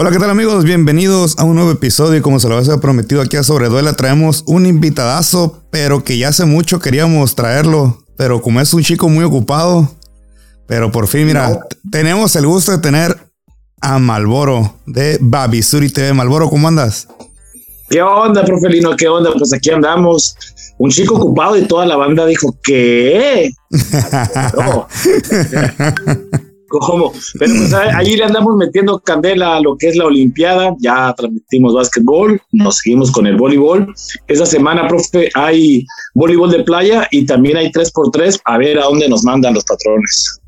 Hola, ¿qué tal amigos? Bienvenidos a un nuevo episodio. Como se lo había prometido aquí a Sobreduela, traemos un invitadazo, pero que ya hace mucho queríamos traerlo, pero como es un chico muy ocupado, pero por fin, mira, tenemos el gusto de tener a Malboro de Babisuri TV. Malboro, ¿cómo andas? ¿Qué onda, profelino? ¿Qué onda? Pues aquí andamos. Un chico ocupado y toda la banda dijo, ¿qué? ¿Cómo? Pero pues ahí le andamos metiendo candela a lo que es la Olimpiada. Ya transmitimos básquetbol, nos seguimos con el voleibol. Esta semana, profe, hay voleibol de playa y también hay 3x3 a ver a dónde nos mandan los patrones.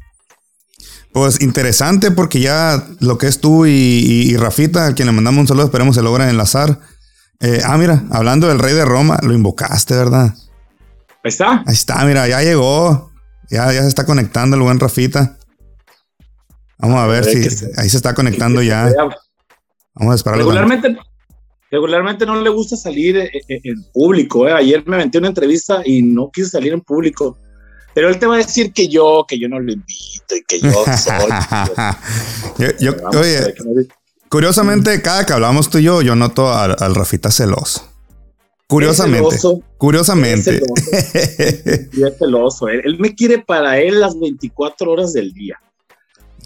Pues interesante porque ya lo que es tú y, Rafita, a quien le mandamos un saludo, esperemos se logren enlazar. Eh, ah, mira, hablando del rey de Roma, lo invocaste, ¿verdad? Ahí está. Ahí está, mira, ya llegó. Ya, ya se está conectando el buen Rafita. Vamos a ver si ahí se está conectando ya. Vamos a esperar. Regularmente, regularmente no le gusta salir eh, eh, en, público. Eh. Ayer me metí una entrevista y no quise salir en público. Pero él te va a decir que yo, que yo no lo invito y que yo soy. yo, oye, curiosamente, cada que hablamos tú y yo, yo noto al, Rafita celoso. Curiosamente. curiosamente. Es celoso. Él, él, me quiere para él las 24 horas del día.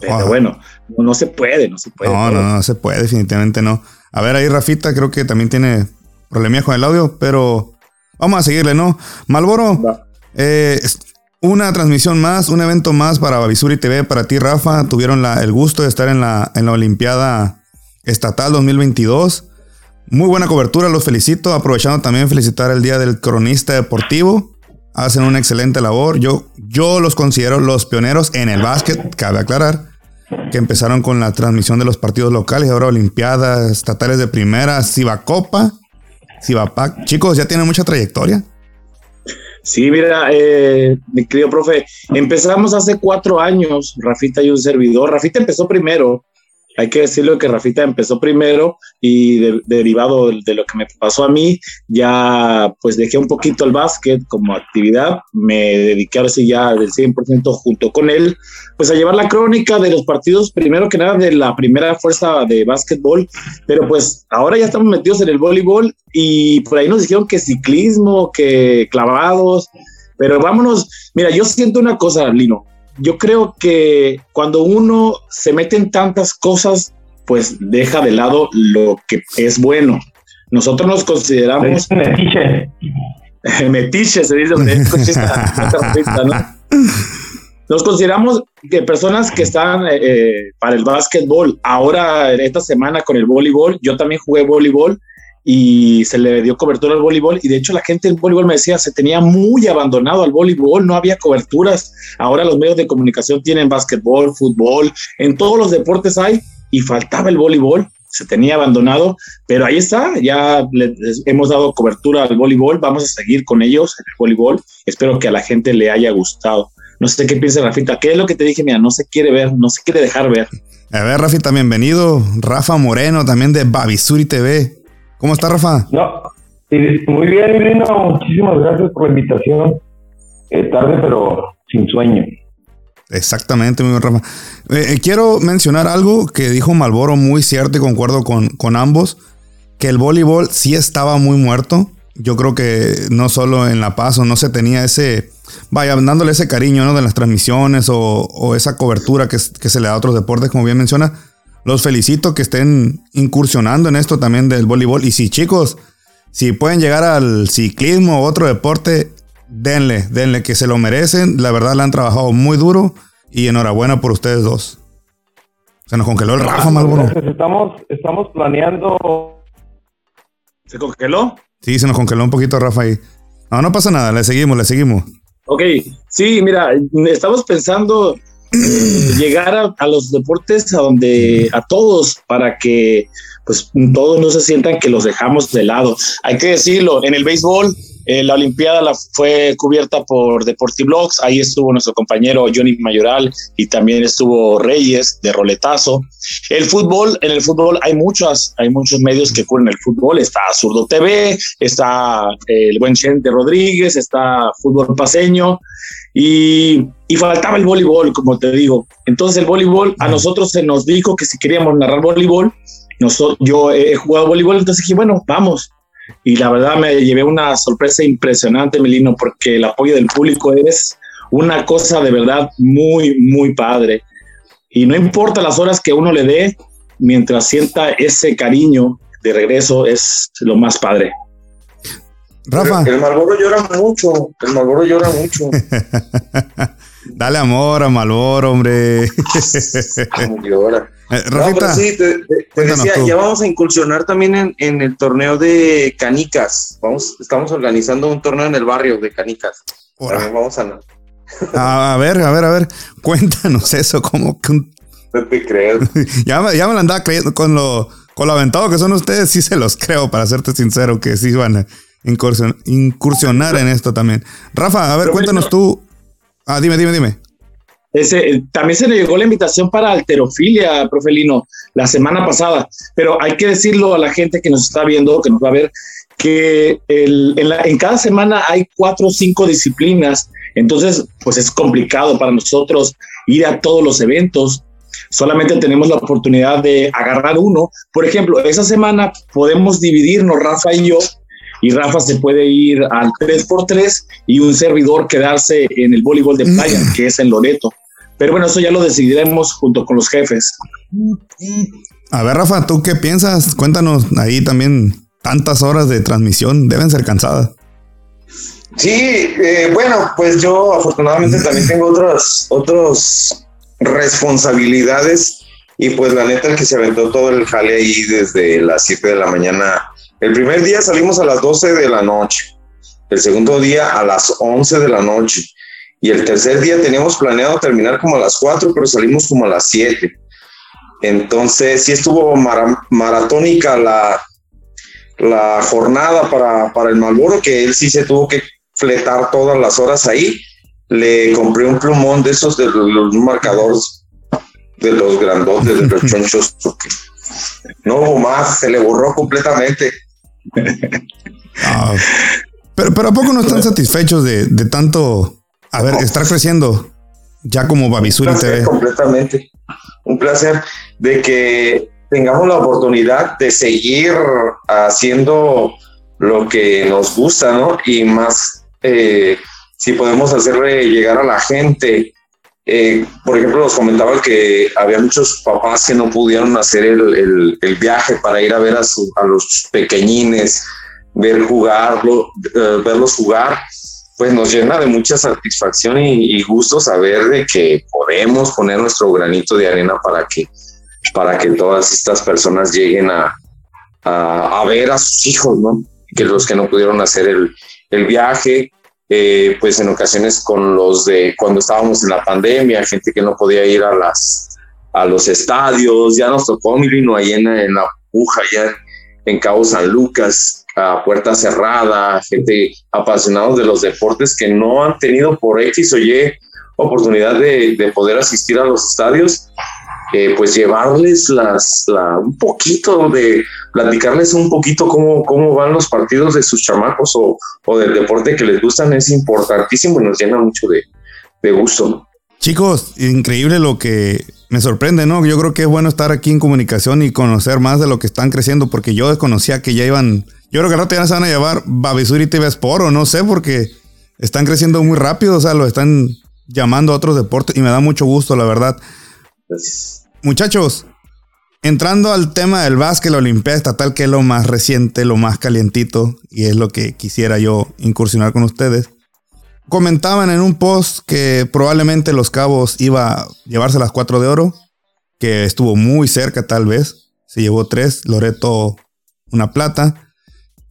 Pero bueno, no, se puede, no se puede. No, no, no se puede, definitivamente no. A ver, ahí Rafita creo que también tiene problemas con el audio, pero vamos a seguirle, ¿no? Malboro, eh, una transmisión más, un evento más para Babisuri TV, para ti, Rafa. Tuvieron el gusto de estar en la, en la Olimpiada Estatal 2022. Muy buena cobertura, los felicito. Aprovechando también felicitar el Día del Cronista Deportivo hacen una excelente labor. Yo, yo los considero los pioneros en el básquet, cabe aclarar, que empezaron con la transmisión de los partidos locales, ahora Olimpiadas, estatales de primera, Copa, Cibapac. Chicos, ya tienen mucha trayectoria. Sí, mira, eh, mi querido profe, empezamos hace cuatro años, Rafita y un servidor. Rafita empezó primero, hay que decirlo que Rafita empezó primero y derivado de, lo que me pasó a mí, ya pues dejé un poquito el básquet como actividad, me dediqué ahora sí ya del 100% junto con él, pues a llevar la crónica de los partidos, primero que nada de la primera fuerza de básquetbol, pero pues ahora ya estamos metidos en el voleibol y por ahí nos dijeron que ciclismo, que clavados, pero vámonos, mira, yo siento una cosa, Lino, yo creo que cuando uno se mete en tantas cosas, pues deja de lado lo que es bueno. Nosotros nos consideramos... Metiche. metiche, se dice. Nos consideramos que personas que están eh, eh, para el básquetbol. Ahora, esta semana con el voleibol, yo también jugué voleibol y se le dio cobertura al voleibol y de hecho la gente del voleibol me decía, se tenía muy abandonado al voleibol, no había coberturas. Ahora los medios de comunicación tienen básquetbol, fútbol, en todos los deportes hay y faltaba el voleibol, se tenía abandonado, pero ahí está, ya hemos dado cobertura al voleibol, vamos a seguir con ellos en el voleibol, espero que a la gente le haya gustado. No sé qué piensa Rafita, ¿qué es lo que te dije? Mira, no se quiere ver, no se quiere dejar ver. A ver, Rafita, bienvenido. Rafa Moreno, también de Babisuri TV. ¿Cómo está, Rafa? No, muy bien, Irino. Muchísimas gracias por la invitación. Eh, tarde, pero sin sueño. Exactamente, muy bien, Rafa. Eh, eh, quiero mencionar algo que dijo Malboro muy cierto y concuerdo con, con ambos, que el voleibol sí estaba muy muerto. Yo creo que no solo en La Paz o no se tenía ese, vaya, dándole ese cariño ¿no? de las transmisiones o, o esa cobertura que, que, se le da a otros deportes, como bien menciona los felicito que estén incursionando en esto también del voleibol. Y si chicos, si pueden llegar al ciclismo o otro deporte, denle, denle, que se lo merecen. La verdad, la han trabajado muy duro y enhorabuena por ustedes dos. Se nos congeló el Rafa, Malboro. Estamos, estamos planeando. ¿Se congeló? Sí, se nos congeló un poquito, Rafa ahí. No, no pasa nada, le seguimos, le seguimos. Ok, sí, mira, estamos pensando llegar a, los deportes a donde a todos para que pues todos no se sientan que los dejamos de lado. Hay que decirlo, en el béisbol eh, la Olimpiada la fue cubierta por Deportiblogs, ahí estuvo nuestro compañero Johnny Mayoral y también estuvo Reyes de Roletazo. El fútbol, en el fútbol hay muchas, hay muchos medios que cubren el fútbol, está Zurdo TV, está eh, el buen Chente Rodríguez, está Fútbol Paseño, y, faltaba el voleibol, como te digo. Entonces el voleibol, a nosotros se nos dijo que si queríamos narrar voleibol, yo he jugado voleibol, entonces dije, bueno, vamos. Y la verdad me llevé una sorpresa impresionante, Melino, porque el apoyo del público es una cosa de verdad muy, muy padre. Y no importa las horas que uno le dé, mientras sienta ese cariño de regreso, es lo más padre. Rafa. El, Malboro llora mucho. El Malboro llora mucho. Dale amor a Malboro, hombre. llora. Eh, sí, te, decía, ya vamos a incursionar también en, el torneo de canicas. Vamos, estamos organizando un torneo en el barrio de canicas. vamos a. a ver, a ver, a ver. Cuéntanos eso, un. No te creo. ya, ya me lo andaba creyendo con lo, con lo aventado que son ustedes, sí se los creo, para serte sincero, que sí van a incursionar en esto también. Rafa, a ver, cuéntanos tú. Ah, dime, dime, dime. Ese, también se le llegó la invitación para alterofilia, profelino, la semana pasada, pero hay que decirlo a la gente que nos está viendo, que nos va a ver, que el, en, en, cada semana hay cuatro o cinco disciplinas, entonces pues es complicado para nosotros ir a todos los eventos, solamente tenemos la oportunidad de agarrar uno. Por ejemplo, esa semana podemos dividirnos, Rafa y yo, y Rafa se puede ir al 3x3 y un servidor quedarse en el voleibol de playa, mm. que es en Loreto. Pero bueno, eso ya lo decidiremos junto con los jefes. A ver, Rafa, ¿tú qué piensas? Cuéntanos ahí también tantas horas de transmisión, deben ser cansadas. Sí, eh, bueno, pues yo afortunadamente también tengo otras otros responsabilidades y pues la neta que se aventó todo el jale ahí desde las 7 de la mañana el primer día salimos a las 12 de la noche, el segundo día a las 11 de la noche y el tercer día teníamos planeado terminar como a las 4, pero salimos como a las 7. Entonces sí estuvo maratónica la, la jornada para, para el Malboro, que él sí se tuvo que fletar todas las horas ahí. Le compré un plumón de esos de los, marcadores de los grandotes, de los chonchos, no hubo más, se le borró completamente. Ah, pero, pero ¿a poco no están satisfechos de, tanto, a ver, estar creciendo ya como Babisuri TV? Completamente. Un placer de que tengamos la oportunidad de seguir haciendo lo que nos gusta, ¿no? Y más, eh, si podemos hacerle llegar a la gente eh, por ejemplo, nos comentaban que había muchos papás que no pudieron hacer el, viaje para ir a ver a, los pequeñines, ver jugarlo, eh, verlos jugar, pues nos llena de mucha satisfacción y, gusto saber de que podemos poner nuestro granito de arena para que, para que todas estas personas lleguen a, a, ver a sus hijos, ¿no? Que los que no pudieron hacer el, el viaje, eh, pues en ocasiones con los de cuando estábamos en la pandemia, gente que no podía ir a las a los estadios, ya nos tocó vino ahí en, en la puja, ya en Cabo San Lucas, a puerta cerrada, gente apasionados de los deportes que no han tenido por X o Y oportunidad de, de poder asistir a los estadios pues llevarles las, un poquito de, platicarles un poquito cómo, cómo van los partidos de sus chamacos o, o del deporte que les gustan es importantísimo y nos llena mucho de, de gusto. Chicos, increíble lo que me sorprende, ¿no? Yo creo que es bueno estar aquí en comunicación y conocer más de lo que están creciendo, porque yo desconocía que ya iban. Yo creo que ahora ya se van a llevar Babisuri TV Sport, o no sé, porque están creciendo muy rápido, o sea, lo están llamando a otros deportes y me da mucho gusto, la verdad. Pues, Muchachos, entrando al tema del básquet, la Olimpiada Estatal, que es lo más reciente, lo más calientito, y es lo que quisiera yo incursionar con ustedes. Comentaban en un post que probablemente Los Cabos iba a llevarse las cuatro de oro, que estuvo muy cerca tal vez. Se llevó tres, Loreto una plata.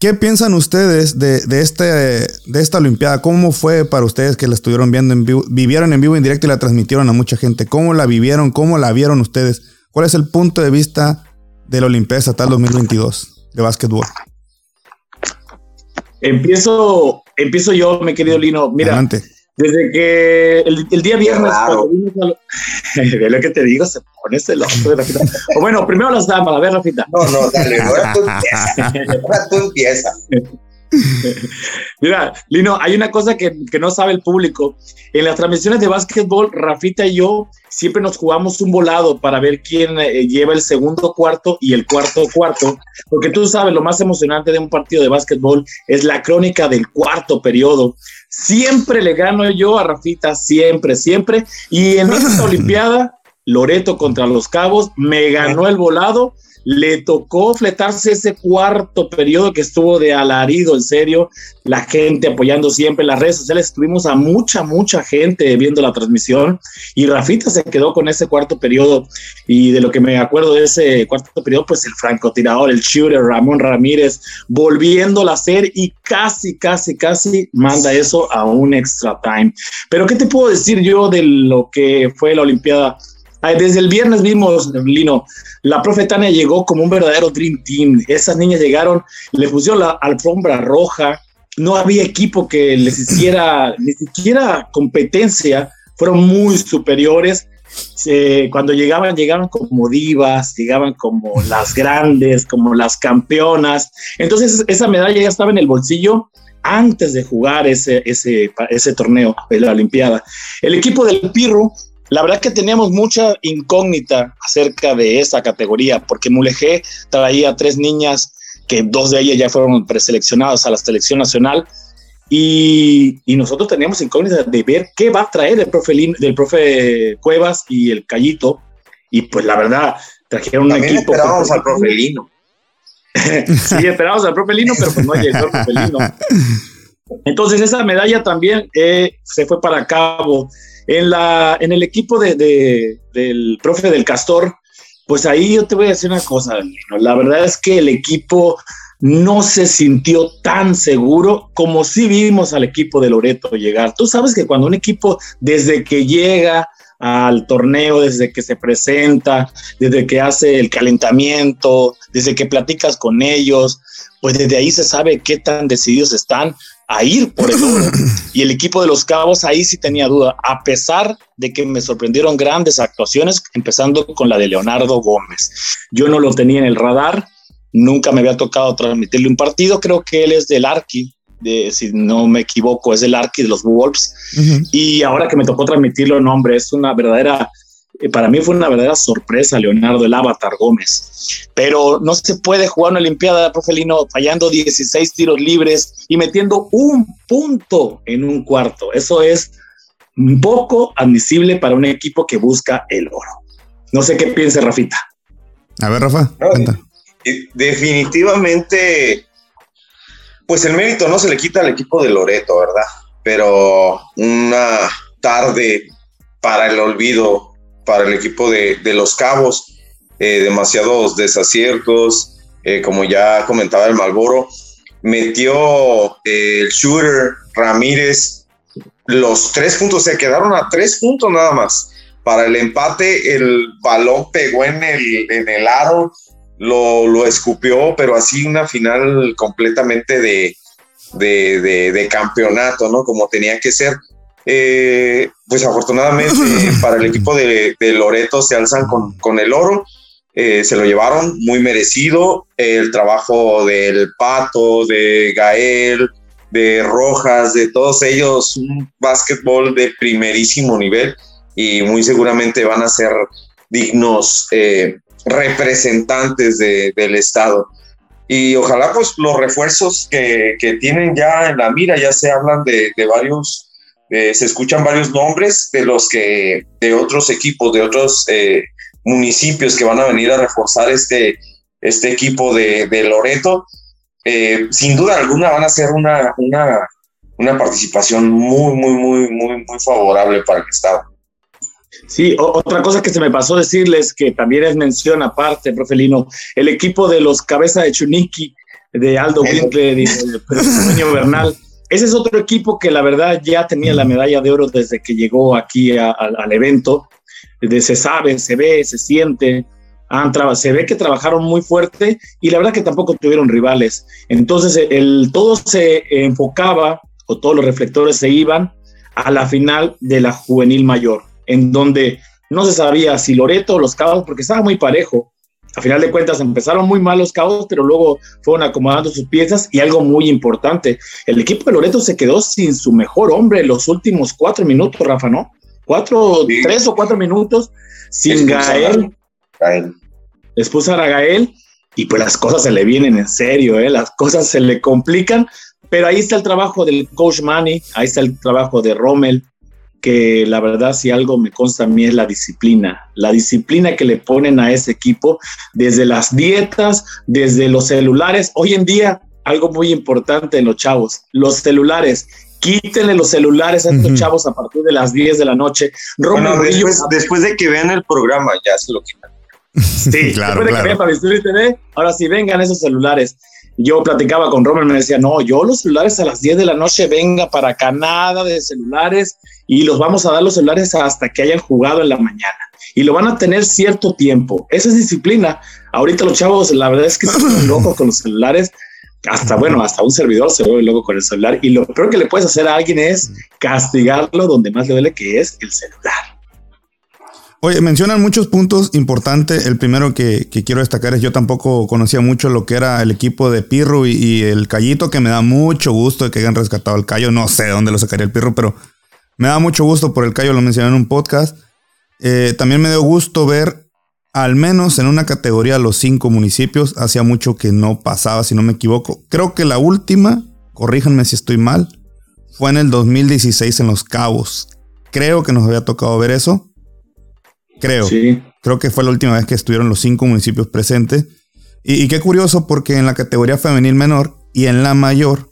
¿Qué piensan ustedes de, este, de esta Olimpiada? ¿Cómo fue para ustedes que la estuvieron viendo en vivo, vivieron en vivo en directo y la transmitieron a mucha gente? ¿Cómo la vivieron? ¿Cómo la vieron ustedes? ¿Cuál es el punto de vista de la Olimpiada Estatal 2022 de básquetbol? Empiezo, empiezo yo, mi querido Lino. Mira, desde que el, día viernes, ve lo que te digo, se pone celoso Rafita. O bueno, primero las damas, a ver, Rafita. No, no, dale, ahora tú empiezas. Ahora tú empiezas. Mira, Lino, hay una cosa que, no sabe el público. En las transmisiones de básquetbol, Rafita y yo siempre nos jugamos un volado para ver quién eh, lleva el segundo cuarto y el cuarto cuarto, porque tú sabes, lo más emocionante de un partido de básquetbol es la crónica del cuarto periodo. Siempre le gano yo a Rafita, siempre, siempre. Y en esta Olimpiada, Loreto contra los Cabos, me ganó el volado le tocó fletarse ese cuarto periodo que estuvo de alarido, en serio, la gente apoyando siempre las redes sociales, estuvimos a mucha, mucha gente viendo la transmisión y Rafita se quedó con ese cuarto periodo y de lo que me acuerdo de ese cuarto periodo, pues el francotirador, el shooter Ramón Ramírez, volviéndolo a hacer y casi, casi, casi manda eso a un extra time. Pero ¿qué te puedo decir yo de lo que fue la Olimpiada? Desde el viernes vimos, Lino, la profe Tania llegó como un verdadero Dream Team. Esas niñas llegaron, le pusieron la alfombra roja, no había equipo que les hiciera ni siquiera competencia, fueron muy superiores. cuando llegaban, llegaban como divas, llegaban como las grandes, como las campeonas. Entonces esa medalla ya estaba en el bolsillo antes de jugar ese, ese, ese torneo la Olimpiada. El equipo del Pirro la verdad que teníamos mucha incógnita acerca de esa categoría, porque Mulegé traía tres niñas que dos de ellas ya fueron preseleccionadas a la selección nacional. Y, nosotros teníamos incógnita de ver qué va a traer el profe, del profe Cuevas y el Callito. Y pues la verdad, trajeron un equipo. Esperábamos al profe Lino. sí, esperábamos al profe Lino, pero pues no llegó el profe Lino. Entonces esa medalla también eh, se fue para cabo. En, la, en el equipo de, del profe del Castor, pues ahí yo te voy a decir una cosa, la verdad es que el equipo no se sintió tan seguro como si vimos al equipo de Loreto llegar. Tú sabes que cuando un equipo desde que llega al torneo, desde que se presenta, desde que hace el calentamiento, desde que platicas con ellos, pues desde ahí se sabe qué tan decididos están a ir por el oro. Y el equipo de los Cabos ahí sí tenía duda, a pesar de que me sorprendieron grandes actuaciones, empezando con la de Leonardo Gómez. Yo no lo tenía en el radar, nunca me había tocado transmitirle un partido, creo que él es del Arqui, de, si no me equivoco, es del Arqui de los Wolves. Y ahora que me tocó transmitirlo, no, hombre, es una verdadera para mí fue una verdadera sorpresa Leonardo el Avatar Gómez. Pero no se puede jugar una Olimpiada, profe Lino, fallando 16 tiros libres y metiendo un punto en un cuarto. Eso es un poco admisible para un equipo que busca el oro. No sé qué piensa Rafita. A ver, Rafa. definitivamente, pues el mérito no se le quita al equipo de Loreto, ¿verdad? Pero una tarde para el olvido para el equipo de, Los Cabos, eh, demasiados desaciertos, eh, como ya comentaba el Malboro, metió eh, el shooter Ramírez los tres puntos, se quedaron a tres puntos nada más. Para el empate, el balón pegó en el, en el aro, lo, lo escupió, pero así una final completamente de, de, de, campeonato, ¿no? Como tenía que ser. Eh, pues afortunadamente para el equipo de, Loreto se alzan con, el oro. Eh, se lo llevaron muy merecido. El trabajo del Pato, de Gael, de Rojas, de todos ellos, un básquetbol de primerísimo nivel y muy seguramente van a ser dignos eh, representantes del Estado. Y ojalá pues los refuerzos que, tienen ya en la mira, ya se hablan de, de varios eh, se escuchan varios nombres de los que, de otros equipos, de otros eh, municipios que van a venir a reforzar este, este equipo de, Loreto. Eh, sin duda alguna van a ser una, una, una participación muy, muy, muy, muy, muy favorable para el Estado. Sí, otra cosa que se me pasó decirles que también es mención aparte, profe Lino, el equipo de los Cabeza de Chuniqui, de Aldo Winkler y de Bernal, ese es otro equipo que la verdad ya tenía la medalla de oro desde que llegó aquí al evento. se sabe, se ve, se siente, se ve que trabajaron muy fuerte y la verdad que tampoco tuvieron rivales. Entonces el, todo se enfocaba o todos los reflectores se iban a la final de la juvenil mayor, en donde no se sabía si Loreto o los Cabos, porque estaba muy parejo. A final de cuentas empezaron muy mal los cabos, pero luego fueron acomodando sus piezas y algo muy importante, el equipo de Loreto se quedó sin su mejor hombre los últimos cuatro minutos, Rafa, ¿no? Cuatro, tres o cuatro minutos sin Gael. Gael. Expulsan a Gael y pues las cosas se le vienen en serio, ¿eh? las cosas se le complican, pero ahí está el trabajo del coach Manny, ahí está el trabajo de Rommel, que la verdad si algo me consta a mí es la disciplina, la disciplina que le ponen a ese equipo desde las dietas, desde los celulares. Hoy en día, algo muy importante en los chavos, los celulares. Quítenle los celulares a estos chavos a partir de las 10 de la noche. Bueno, después, después de que vean el programa, ya se lo quitan. Sí, claro, después de que vean TV, ahora sí vengan esos celulares yo platicaba con Romer, me decía, no, yo los celulares a las 10 de la noche venga para acá, nada de celulares y los vamos a dar los celulares hasta que hayan jugado en la mañana. Y lo van a tener cierto tiempo. Esa es disciplina. Ahorita los chavos, la verdad es que están locos con los celulares. Hasta, bueno, hasta un servidor se vuelve loco con el celular. Y lo peor que le puedes hacer a alguien es castigarlo donde más le duele, que es el celular. Oye, mencionan muchos puntos importantes. El primero que, quiero destacar es yo tampoco conocía mucho lo que era el equipo de Pirro y, el Callito, que me da mucho gusto que hayan rescatado el Callo. No sé dónde lo sacaría el Pirro, pero me da mucho gusto por el Callo, lo mencioné en un podcast. Eh, también me dio gusto ver, al menos en una categoría, los cinco municipios. Hacía mucho que no pasaba, si no me equivoco. Creo que la última, corríjanme si estoy mal, fue en el 2016 en Los Cabos. Creo que nos había tocado ver eso. Creo. Sí. Creo que fue la última vez que estuvieron los cinco municipios presentes. Y, qué curioso porque en la categoría femenil menor y en la mayor,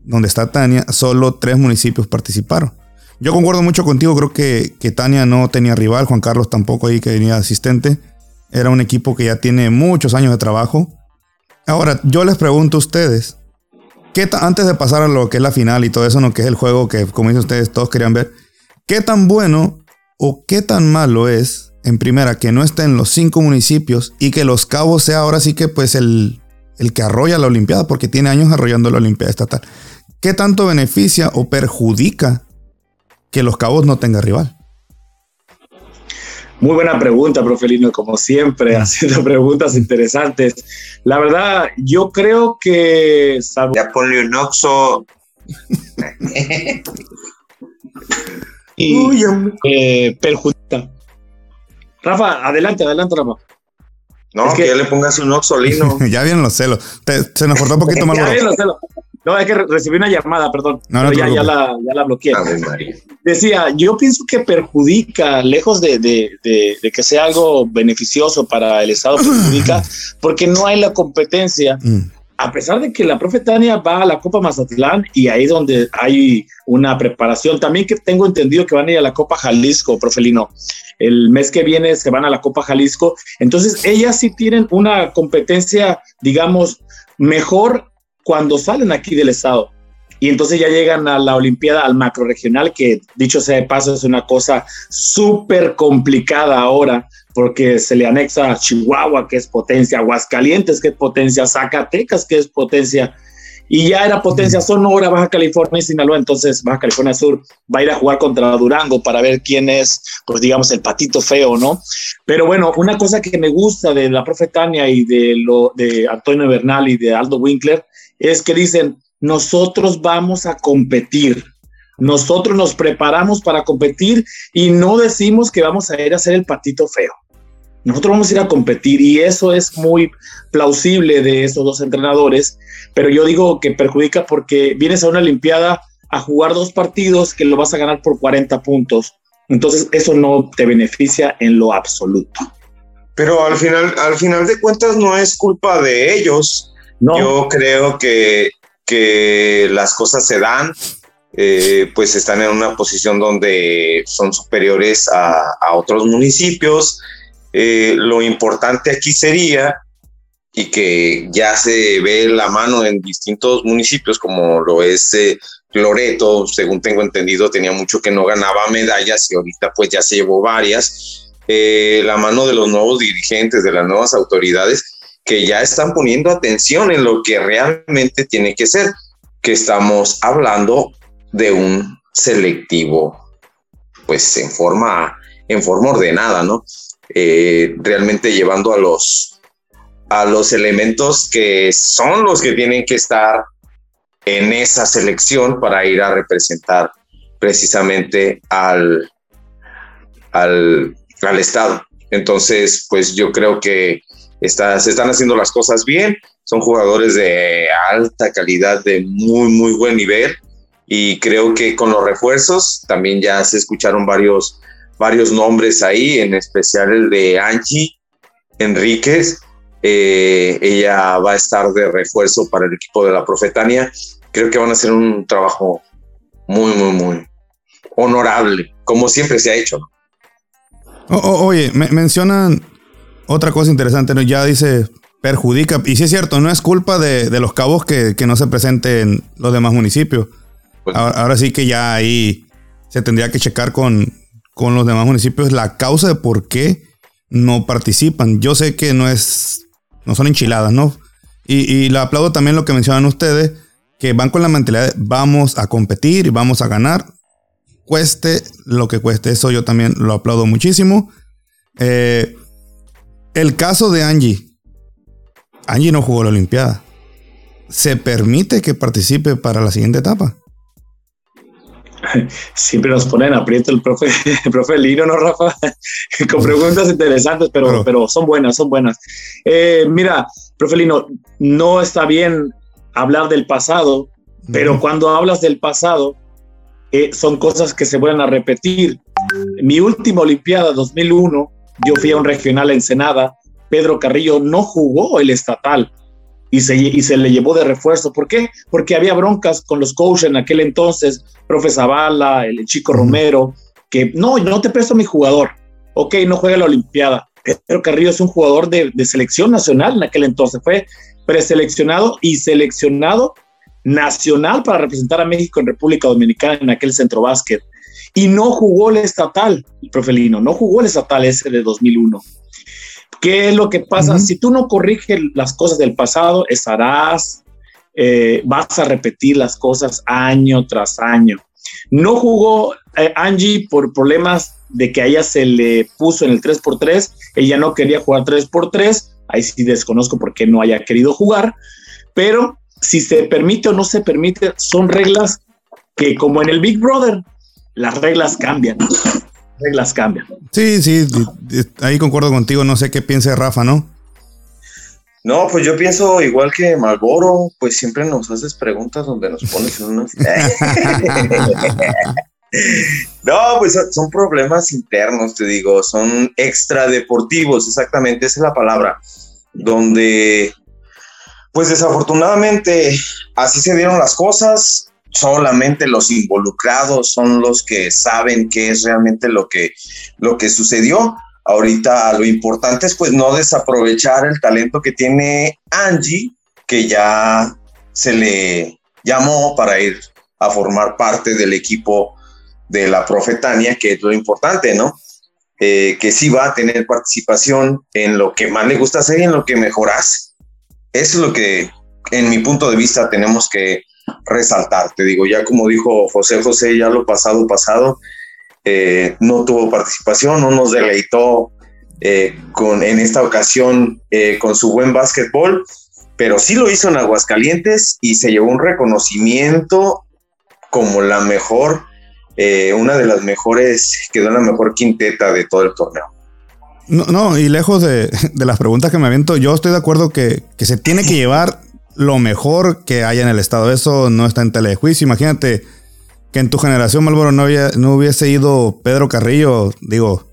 donde está Tania, solo tres municipios participaron. Yo concuerdo mucho contigo, creo que, que Tania no tenía rival, Juan Carlos tampoco ahí que venía asistente. Era un equipo que ya tiene muchos años de trabajo. Ahora, yo les pregunto a ustedes, ¿qué antes de pasar a lo que es la final y todo eso, no que es el juego que, como dicen ustedes, todos querían ver, ¿qué tan bueno o qué tan malo es, en primera, que no esté en los cinco municipios y que Los Cabos sea ahora sí que pues el, el que arrolla la Olimpiada, porque tiene años arrollando la Olimpiada Estatal. ¿Qué tanto beneficia o perjudica que Los Cabos no tenga rival? Muy buena pregunta, profelino, como siempre, haciendo preguntas interesantes. La verdad, yo creo que... Ya ponle un oxo. y eh, perjudica. Rafa, adelante, adelante, Rafa. No, que, ya le pongas un oxolino. ya vienen los celos. se nos cortó un poquito más. No, es que recibí una llamada, perdón. No, ya, ya, la, ya la bloqueé. Decía, yo pienso que perjudica, lejos de, de, de, que sea algo beneficioso para el Estado, perjudica porque no hay la competencia. Mm a pesar de que la profe Tania va a la Copa Mazatlán y ahí donde hay una preparación, también que tengo entendido que van a ir a la Copa Jalisco, profe Lino. El mes que viene se van a la Copa Jalisco. Entonces, ellas sí tienen una competencia, digamos, mejor cuando salen aquí del estado. Y entonces ya llegan a la Olimpiada, al macro regional, que dicho sea de paso es una cosa súper complicada ahora, porque se le anexa a Chihuahua, que es potencia, Aguascalientes, que es potencia, Zacatecas, que es potencia, y ya era potencia Sonora, Baja California y Sinaloa, entonces Baja California Sur va a ir a jugar contra Durango para ver quién es, pues digamos, el patito feo, ¿no? Pero bueno, una cosa que me gusta de la profe Tania y de, lo, de Antonio Bernal y de Aldo Winkler es que dicen, nosotros vamos a competir, nosotros nos preparamos para competir y no decimos que vamos a ir a hacer el patito feo. Nosotros vamos a ir a competir y eso es muy plausible de esos dos entrenadores, pero yo digo que perjudica porque vienes a una Olimpiada a jugar dos partidos que lo vas a ganar por 40 puntos. Entonces eso no te beneficia en lo absoluto. Pero al final, al final de cuentas no es culpa de ellos. No. Yo creo que, que las cosas se dan, eh, pues están en una posición donde son superiores a, otros municipios, eh, lo importante aquí sería, y que ya se ve la mano en distintos municipios, como lo es eh, Loreto, según tengo entendido, tenía mucho que no ganaba medallas y ahorita pues ya se llevó varias. Eh, la mano de los nuevos dirigentes, de las nuevas autoridades, que ya están poniendo atención en lo que realmente tiene que ser, que estamos hablando de un selectivo, pues en forma, en forma ordenada, ¿no? eh, realmente llevando a los, a los elementos que son los que tienen que estar en esa selección para ir a representar precisamente al, al, al Estado. Entonces, pues yo creo que está, se están haciendo las cosas bien, son jugadores de alta calidad, de muy, muy buen nivel, y creo que con los refuerzos también ya se escucharon varios, varios nombres ahí, en especial el de Angie Enríquez. Eh, ella va a estar de refuerzo para el equipo de la Profetania. Creo que van a hacer un trabajo muy, muy, muy honorable, como siempre se ha hecho. oye, me mencionan otra cosa interesante, ¿no? ya dice perjudica, y sí es cierto, no es culpa de, los cabos que, que, no se presenten los demás municipios. Pues ahora, sí que ya ahí se tendría que checar con, con los demás municipios la causa de por qué no participan. Yo sé que no es, no son enchiladas, ¿no? Y, y le aplaudo también lo que mencionan ustedes, que van con la mentalidad de vamos a competir y vamos a ganar, cueste lo que cueste. Eso yo también lo aplaudo muchísimo. Eh, el caso de Angie. Angie no jugó la Olimpiada. ¿Se permite que participe para la siguiente etapa? siempre nos ponen aprieto el profe, el profe Lino, ¿no, Rafa? Con preguntas interesantes, pero, pero son buenas, son buenas. Eh, mira, profe Lino, no está bien hablar del pasado, pero cuando hablas del pasado, eh, son cosas que se vuelven a repetir. Mi última Olimpiada 2001, yo fui a un regional en Ensenada, Pedro Carrillo no jugó el estatal, y se, y se le llevó de refuerzo. ¿Por qué? Porque había broncas con los coaches en aquel entonces, profe Zavala, el chico Romero, que no, no te presto mi jugador. Ok, no juega la Olimpiada. Pedro Carrillo es un jugador de, de selección nacional en aquel entonces. Fue preseleccionado y seleccionado nacional para representar a México en República Dominicana en aquel centro básquet. Y no jugó el estatal, el profe Lino, no jugó el estatal ese de 2001. ¿Qué es lo que pasa? Si tú no corriges las cosas del pasado, estarás, eh, vas a repetir las cosas año tras año. No jugó eh, Angie por problemas de que a ella se le puso en el 3x3, ella no quería jugar 3x3, ahí sí desconozco por qué no haya querido jugar, pero si se permite o no se permite, son reglas que como en el Big Brother, las reglas cambian reglas cambian. Sí, sí, ahí concuerdo contigo, no sé qué piensa Rafa, ¿no? No, pues yo pienso igual que Malboro, pues siempre nos haces preguntas donde nos pones en unas... no, pues son problemas internos, te digo, son extradeportivos, exactamente, esa es la palabra, donde, pues desafortunadamente, así se dieron las cosas, solamente los involucrados son los que saben qué es realmente lo que, lo que sucedió. Ahorita lo importante es pues no desaprovechar el talento que tiene Angie, que ya se le llamó para ir a formar parte del equipo de la Profetania, que es lo importante, ¿no? Eh, que sí va a tener participación en lo que más le gusta hacer y en lo que mejor hace. Eso es lo que, en mi punto de vista, tenemos que resaltar. Te digo, ya como dijo José José, ya lo pasado, pasado, eh, no tuvo participación, no nos deleitó eh, con, en esta ocasión eh, con su buen básquetbol, pero sí lo hizo en Aguascalientes y se llevó un reconocimiento como la mejor, una de las mejores, quedó en la mejor quinteta de todo el torneo. No, no, y lejos de, de, las preguntas que me aviento, yo estoy de acuerdo que, que se tiene que llevar lo mejor que haya en el estado. Eso no está en tele de juicio. Imagínate que en tu generación, Malboro, no, no hubiese ido Pedro Carrillo, digo,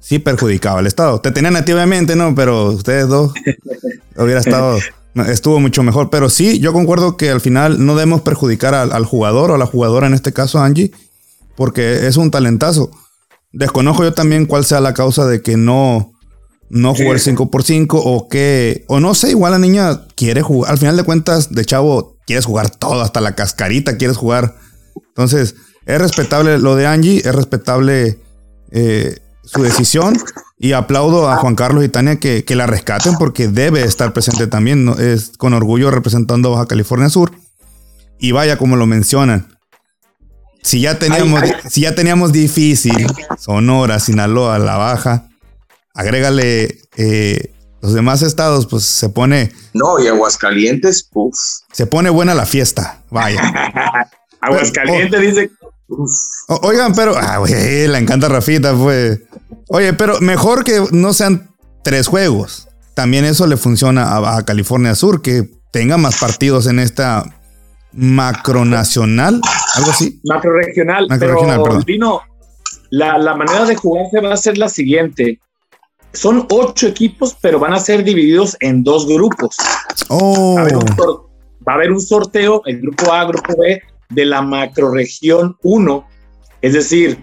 sí perjudicaba al estado. Te tenían a ti, obviamente, ¿no? Pero ustedes dos hubiera estado, estuvo mucho mejor. Pero sí, yo concuerdo que al final no debemos perjudicar al, al jugador o a la jugadora, en este caso Angie, porque es un talentazo. Desconozco yo también cuál sea la causa de que no, no jugar 5x5 o que, o no sé, igual la niña quiere jugar, al final de cuentas, de chavo, quieres jugar todo, hasta la cascarita quieres jugar. Entonces, es respetable lo de Angie, es respetable eh, su decisión y aplaudo a Juan Carlos y Tania que, la rescaten porque debe estar presente también, ¿no? es con orgullo representando Baja California Sur. Y vaya como lo mencionan. Si ya teníamos, si ya teníamos difícil Sonora, Sinaloa, La Baja, agrégale eh, los demás estados, pues se pone. No, y Aguascalientes, uff. Se pone buena la fiesta, vaya. Aguascalientes dice. oigan, pero. Ah, güey, le encanta Rafita, pues. Oye, pero mejor que no sean tres juegos. También eso le funciona a, California Sur, que tenga más partidos en esta macronacional, algo así. Macroregional. Macro pero, la, la manera de jugarse va a ser la siguiente son ocho equipos, pero van a ser divididos en dos grupos. Oh. Va, a haber un sorteo, el grupo A, grupo B, de la macroregión 1. Es decir,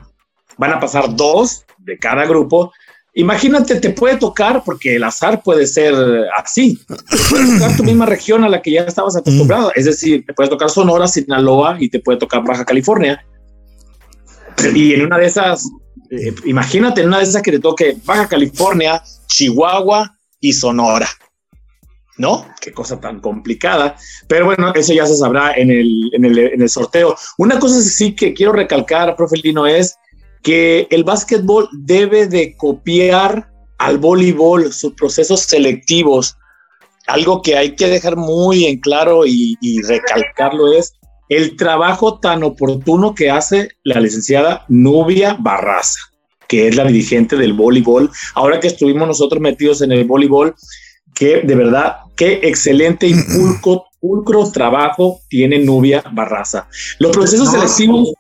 van a pasar dos de cada grupo. Imagínate, te puede tocar, porque el azar puede ser así. Te puede tocar tu misma región a la que ya estabas acostumbrado. Es decir, te puede tocar Sonora, Sinaloa y te puede tocar Baja California. Y en una de esas eh, imagínate una de esas que te toque Baja California, Chihuahua y Sonora. ¿No? Qué cosa tan complicada. Pero bueno, eso ya se sabrá en el, en el, en el sorteo. Una cosa sí que quiero recalcar, profe Lino, es que el básquetbol debe de copiar al voleibol sus procesos selectivos. Algo que hay que dejar muy en claro y recalcarlo es el trabajo tan oportuno que hace la licenciada Nubia Barraza, que es la dirigente del voleibol. Ahora que estuvimos nosotros metidos en el voleibol, que de verdad, qué excelente y pulcro, trabajo tiene Nubia Barraza. Los procesos selectivos...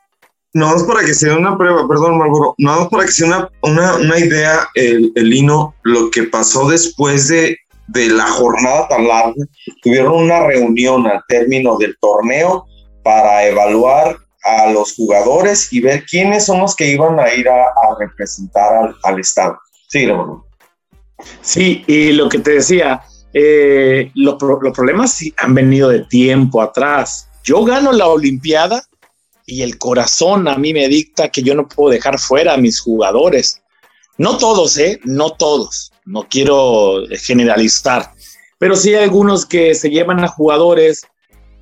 No es para que sea una prueba, perdón, Marlboro, no es para que sea una, una, idea, el, el Lino, lo que pasó después de, de la jornada tan larga, tuvieron una reunión al término del torneo para evaluar a los jugadores y ver quiénes son los que iban a ir a, representar al, Estado. Sí, Sí, y lo que te decía, eh, los problemas sí han venido de tiempo atrás. Yo gano la Olimpiada y el corazón a mí me dicta que yo no puedo dejar fuera a mis jugadores. No todos, ¿eh? No todos. No quiero generalizar. Pero sí hay algunos que se llevan a jugadores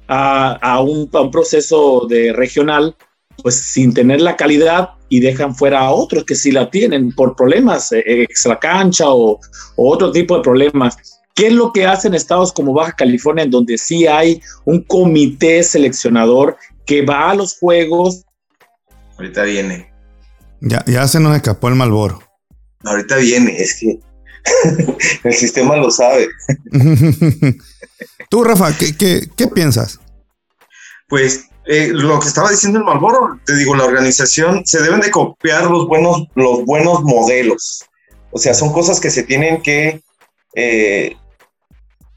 a, un, proceso de regional, pues sin tener la calidad y dejan fuera a otros que sí la tienen por problemas eh, extra cancha o, otro tipo de problemas. ¿Qué es lo que hacen estados como Baja California, en donde sí hay un comité seleccionador que va a los juegos? Ahorita viene. Ya, ya se nos escapó el Malboro. Ahorita viene, es que el sistema lo sabe. Tú, Rafa, ¿qué, qué, piensas? Pues eh, lo que estaba diciendo el Malboro, te digo, la organización se deben de copiar los buenos, los buenos modelos. O sea, son cosas que se tienen que. Eh,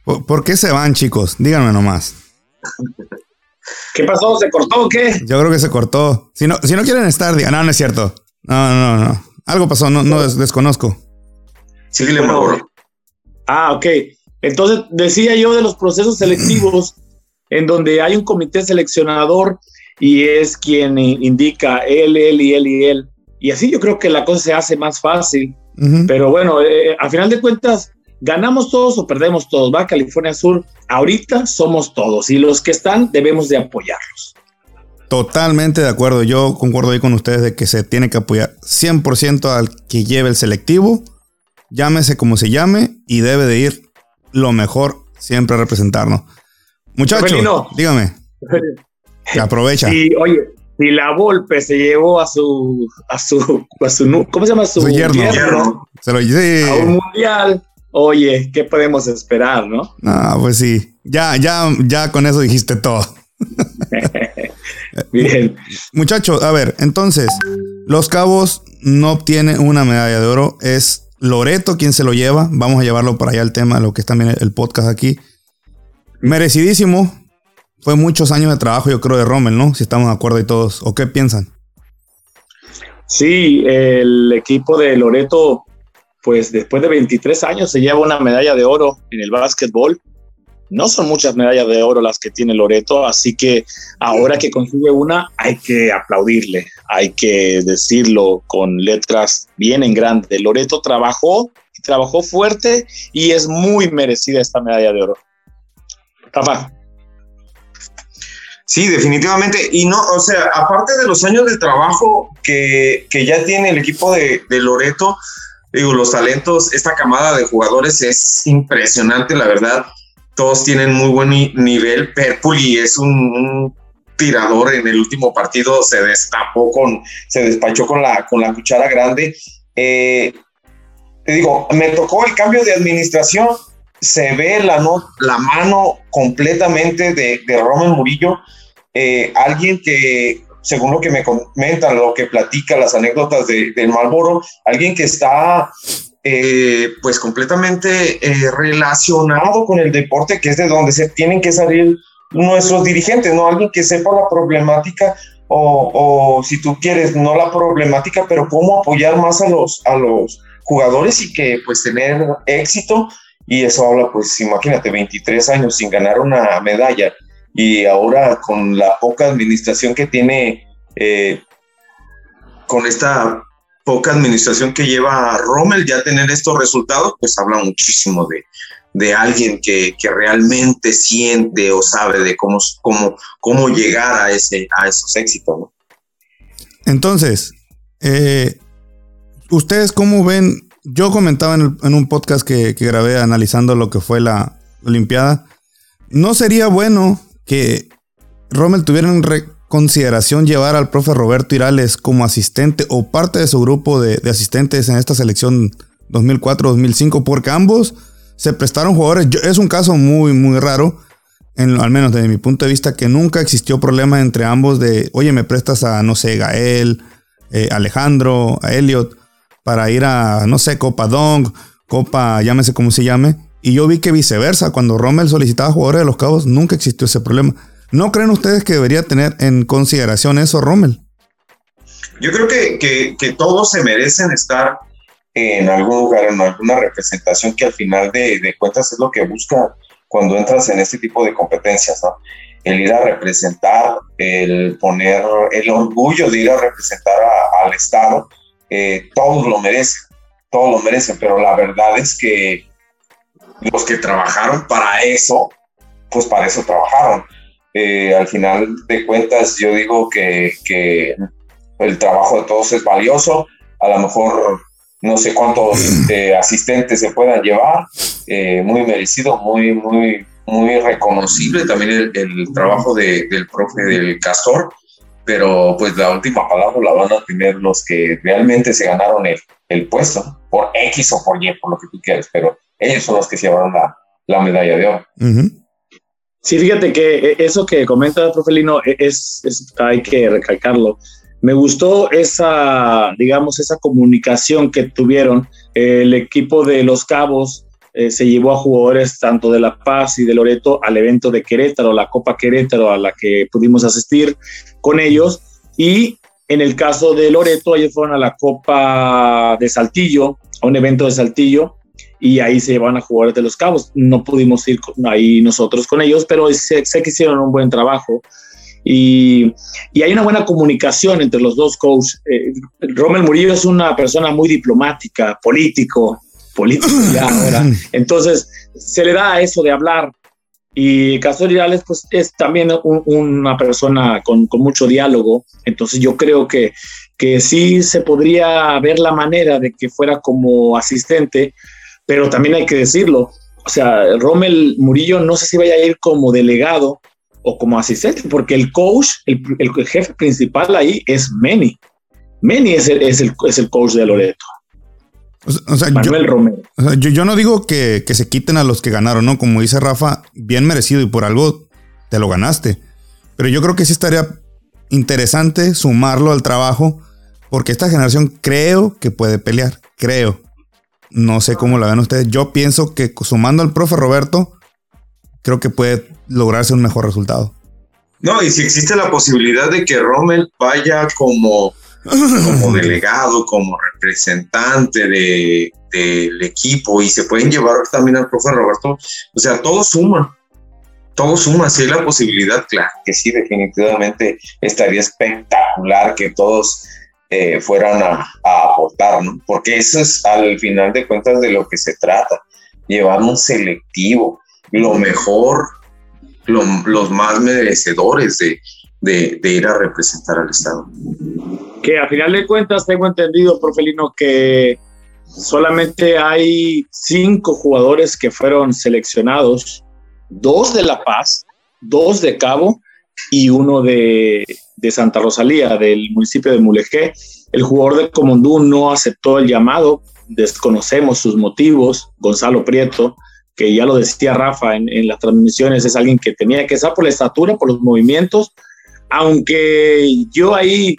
¿Por, qué se van, chicos? Díganme nomás. ¿Qué pasó? ¿Se cortó o qué? Yo creo que se cortó. Si no, si no quieren estar, digan, no, no es cierto. No, no, no. Algo pasó, no, no desconozco. Síguele, Malboro. Ah, ok. Entonces, decía yo de los procesos selectivos en donde hay un comité seleccionador y es quien indica él, él y él y él. Y así yo creo que la cosa se hace más fácil. Pero bueno, eh, a final de cuentas, ganamos todos o perdemos todos. Va California Sur, ahorita somos todos y los que están debemos de apoyarlos. Totalmente de acuerdo. Yo concuerdo ahí con ustedes de que se tiene que apoyar 100% al que lleve el selectivo, llámese como se llame, y debe de ir lo mejor siempre representarnos. Muchachos, dígame. aprovecha. Y oye, si la Volpe se llevó a su, a su, a su, ¿cómo se llama? Su, yerno. Se lo A un mundial. Oye, ¿qué podemos esperar, no? Ah, pues sí. Ya, ya, ya con eso dijiste todo. Bien. Muchachos, a ver, entonces, Los Cabos no obtiene una medalla de oro. Es Loreto quien se lo lleva. Vamos a llevarlo para allá el tema, lo que es también el podcast aquí. Merecidísimo. Fue muchos años de trabajo, yo creo, de Rommel, ¿no? Si estamos de acuerdo y todos. ¿O qué piensan? Sí, el equipo de Loreto, pues después de 23 años se lleva una medalla de oro en el básquetbol. No son muchas medallas de oro las que tiene Loreto, así que ahora que consigue una hay que aplaudirle, hay que decirlo con letras bien en grande. Loreto trabajó y trabajó fuerte y es muy merecida esta medalla de oro. Rafa. Sí, definitivamente. Y no, o sea, aparte de los años de trabajo que, ya tiene el equipo de, Loreto, digo, los talentos, esta camada de jugadores es impresionante, la verdad. Todos tienen muy buen nivel. Perpuli es un, tirador en el último partido, se destapó con, se despachó con la, con la cuchara grande. Eh, te digo, me tocó el cambio de administración, se ve la, no, la mano completamente de, de Roman Murillo, eh, alguien que, según lo que me comentan, lo que platica, las anécdotas de, del Malboro, alguien que está eh, pues completamente eh, relacionado con el deporte, que es de donde se tienen que salir nuestros dirigentes, ¿no? Alguien que sepa la problemática o, o, si tú quieres, no la problemática, pero cómo apoyar más a los, a los jugadores y que pues tener éxito. Y eso habla, pues imagínate, 23 años sin ganar una medalla y ahora con la poca administración que tiene, eh, con esta poca administración que lleva Rommel, ya tener estos resultados, pues habla muchísimo de, de alguien que, que, realmente siente o sabe de cómo, cómo, cómo llegar a, ese, a esos éxitos. Entonces, eh, ¿ustedes cómo ven? Yo comentaba en, en un podcast que, grabé analizando lo que fue la Olimpiada. ¿No sería bueno que Rommel tuviera en consideración llevar al profe Roberto Irales como asistente o parte de su grupo de, asistentes en esta selección 2004-2005, porque ambos se prestaron jugadores. es un caso muy, muy raro, al menos desde mi punto de vista, que nunca existió problema entre ambos de, oye, me prestas a, no sé, Gael, eh, Alejandro, a Elliot, para ir a, no sé, Copa Dong, Copa, llámese como se llame. Y yo vi que viceversa, cuando Rommel solicitaba jugadores de los cabos, nunca existió ese problema. ¿No creen ustedes que debería tener en consideración eso, Rommel? Yo creo que, que, todos se merecen estar en algún lugar, en alguna representación que al final de, de, cuentas es lo que busca cuando entras en este tipo de competencias, ¿no? El ir a representar, el poner el orgullo de ir a representar al Estado, eh, todos lo merecen, todos lo merecen, pero la verdad es que los que trabajaron para eso, pues para eso trabajaron. Eh, al final de cuentas, yo digo que, que, el trabajo de todos es valioso. A lo mejor no sé cuántos eh, asistentes se puedan llevar, eh, muy merecido, muy, muy, muy reconocible también el, el trabajo de, del profe del Castor, pero pues la última palabra la van a tener los que realmente se ganaron el, el puesto, por X o por Y, por lo que tú quieras, pero ellos son los que se llevaron la, la medalla de oro. Sí, fíjate que eh, eso que comenta, profe Lino, e, es, es, hay que recalcarlo. Me gustó esa, digamos, esa comunicación que tuvieron. El equipo de Los Cabos eh, se llevó a jugadores tanto de La Paz y de Loreto al evento de Querétaro, la Copa Querétaro, a la que pudimos asistir con ellos. Y en el caso de Loreto, ellos fueron a la Copa de Saltillo, a un evento de Saltillo, y ahí se llevan a jugadores de los cabos. No pudimos ir ahí nosotros con ellos, pero sé, que hicieron un buen trabajo. Y, y, hay una buena comunicación entre los dos coaches. Eh, Rommel Murillo es una persona muy diplomática, político, político. Entonces, se le da eso de hablar. Y Castor Irales, pues es también una persona con, con, mucho diálogo. Entonces, yo creo que, que sí se podría ver la manera de que fuera como asistente, pero también hay que decirlo, o sea, Rommel Murillo no sé si vaya a ir como delegado o como asistente, porque el coach, el, el jefe principal ahí es Meni. Meni es el, es el, es el coach de Loreto. O sea, Manuel yo, Romero. O sea, yo, yo, no digo que, que, se quiten a los que ganaron, ¿no? Como dice Rafa, bien merecido y por algo te lo ganaste. Pero yo creo que sí estaría interesante sumarlo al trabajo, porque esta generación creo que puede pelear. Creo. No sé cómo la ven ustedes. Yo pienso que sumando al profe Roberto, creo que puede lograrse un mejor resultado. No, y si existe la posibilidad de que Rommel vaya como, como delegado, como representante de, del equipo y se pueden llevar también al profe Roberto, o sea, todo suma. Todo suma, si hay la posibilidad, claro que sí, definitivamente estaría espectacular que todos eh, fueran a, aportar, ¿no? Porque eso es al final de cuentas de lo que se trata, llevar selectivo, lo mejor, los más merecedores de, de, ir a representar al Estado. Que a final de cuentas tengo entendido, Profelino, que solamente hay cinco jugadores que fueron seleccionados, dos de La Paz, dos de Cabo y uno de, de Santa Rosalía, del municipio de Mulegé. El jugador de Comondú no aceptó el llamado, desconocemos sus motivos, Gonzalo Prieto, que ya lo decía Rafa en, las transmisiones, es alguien que tenía que estar por la estatura, por los movimientos, aunque yo ahí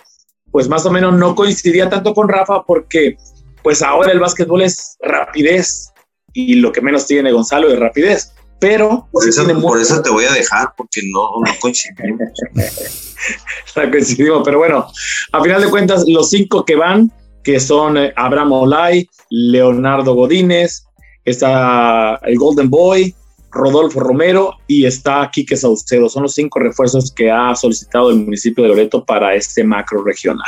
pues más o menos no coincidía tanto con Rafa porque pues ahora el básquetbol es rapidez y lo que menos tiene Gonzalo es rapidez. Pero por, eso, por eso, te voy a dejar, porque no, no coincidimos. no coincidimos, pero bueno, a final de cuentas, los cinco que van, que son eh, Abraham Olay, Leonardo Godínez, está el Golden Boy, Rodolfo Romero y está Quique Saucedo. Son los cinco refuerzos que ha solicitado el municipio de Loreto para este macro regional.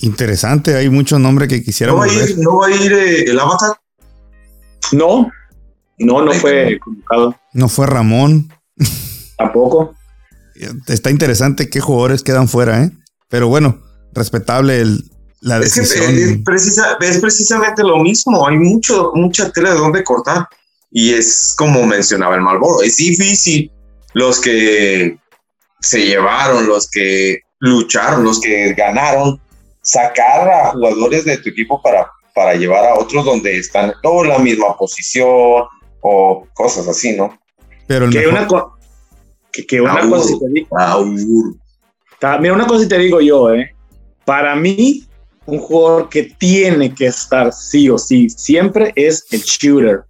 Interesante, hay muchos nombres que quisiera. ¿No va a ir, ¿no va a ir eh, el Avatar? No, no, no fue convocado. No fue Ramón. Tampoco. Está interesante qué jugadores quedan fuera, ¿eh? Pero bueno, respetable el, la decisión. Es, que es, precisamente lo mismo. Hay mucho, mucha tela de dónde cortar. Y es como mencionaba el Malboro. Es difícil los que se llevaron, los que lucharon, los que ganaron, sacar a jugadores de tu equipo para, para llevar a otros donde están todos en la misma posición o cosas así, ¿no? Pero que una, que, una cosa te digo. Mira, una cosa te digo yo, ¿eh? Para mí, un jugador que tiene que estar sí o sí siempre es el shooter.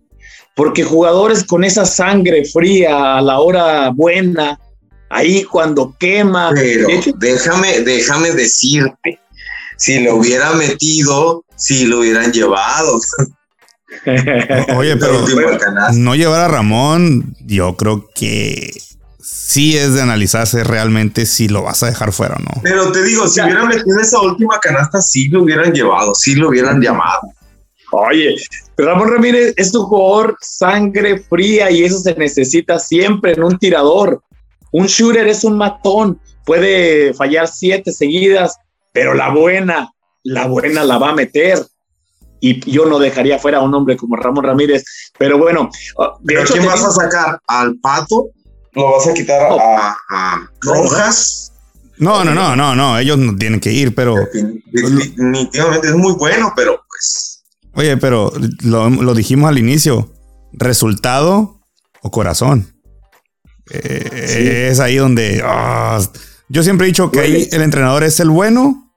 Porque jugadores con esa sangre fría a la hora buena, ahí cuando quema. Pero déjame, déjame decirte, si lo hubiera metido, si lo hubieran llevado. Oye, pero no llevar a Ramón, yo creo que sí es de analizarse realmente si lo vas a dejar fuera o no. Pero te digo, si hubieran metido esa última canasta, sí lo hubieran llevado, sí lo hubieran llamado. Oye, Ramón Ramírez es un jugador sangre fría y eso se necesita siempre en un tirador. Un shooter es un matón, puede fallar siete seguidas, pero la buena, la buena la va a meter y yo no dejaría fuera a un hombre como Ramón Ramírez. Pero bueno, ah, de hecho, ¿quién vas a sacar? ¿Al Pato? ¿Lo vas a quitar a, Rojas? No, no, no, no, no, ellos no tienen que ir, pero... Definitivamente es muy bueno, pero pues... Oye, pero lo, dijimos al inicio, resultado o corazón. Eh, es ahí donde... Ah, yo siempre he dicho que ahí el entrenador es el bueno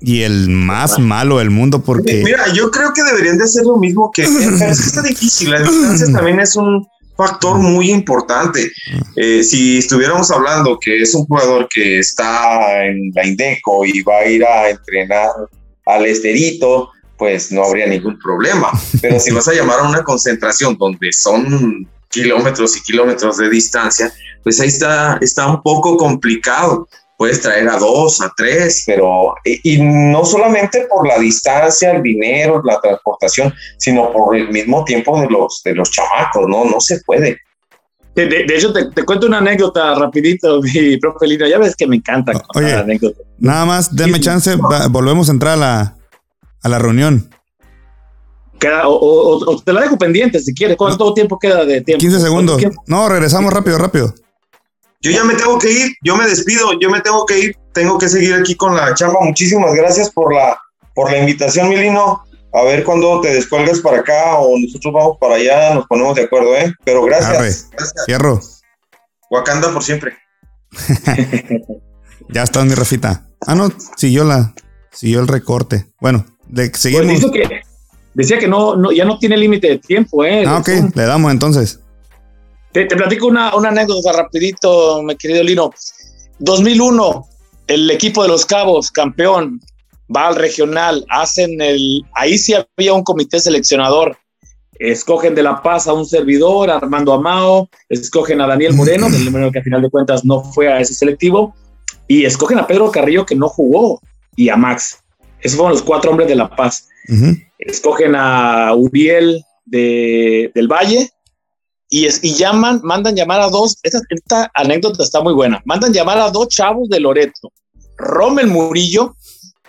y el más malo del mundo porque... Mira, yo creo que deberían de ser lo mismo que... Es que está difícil, la distancia también es un factor muy importante. Eh, si estuviéramos hablando que es un jugador que está en la Indeco y va a ir a entrenar al Esterito, pues no habría ningún problema. Pero si vas a llamar a una concentración donde son kilómetros y kilómetros de distancia, pues ahí está, está un poco complicado puedes traer a dos, a tres, pero y, no solamente por la distancia, el dinero, la transportación, sino por el mismo tiempo de los, de los chamacos, ¿no? No se puede. De, hecho, te, cuento una anécdota rapidito, mi profe Lino. Ya ves que me encanta Oye, anécdotas. Nada más, denme chance, volvemos a entrar a la, a la reunión. Queda, o, te la dejo pendiente si quieres. ¿Cuánto tiempo queda de tiempo? 15 segundos. No, regresamos rápido, rápido. Yo ya me tengo que ir, yo me despido, yo me tengo que ir, tengo que seguir aquí con la chamba. Muchísimas gracias por la, por la invitación, Milino. A ver cuándo te descuelgas para acá o nosotros vamos para allá, nos ponemos de acuerdo, ¿eh? Pero gracias. gracias. Fierro. Wakanda por siempre. ya está mi Rafita. Ah, no, siguió la, siguió el recorte. Bueno, le seguimos. Pues que, decía que no, no, ya no tiene límite de tiempo, ¿eh? Ah, ok, le damos entonces. Te, platico una, una, anécdota rapidito, mi querido Lino. 2001, el equipo de los Cabos, campeón, va al regional, hacen el... Ahí sí había un comité seleccionador. Escogen de La Paz a un servidor, Armando Amao, escogen a Daniel Moreno, del número que a final de cuentas no fue a ese selectivo, y escogen a Pedro Carrillo, que no jugó, y a Max. Esos fueron los cuatro hombres de La Paz. Escogen a Uriel de, del Valle, y, es, y llaman, mandan llamar a dos, esta, anécdota está muy buena, mandan llamar a dos chavos de Loreto, Rommel Murillo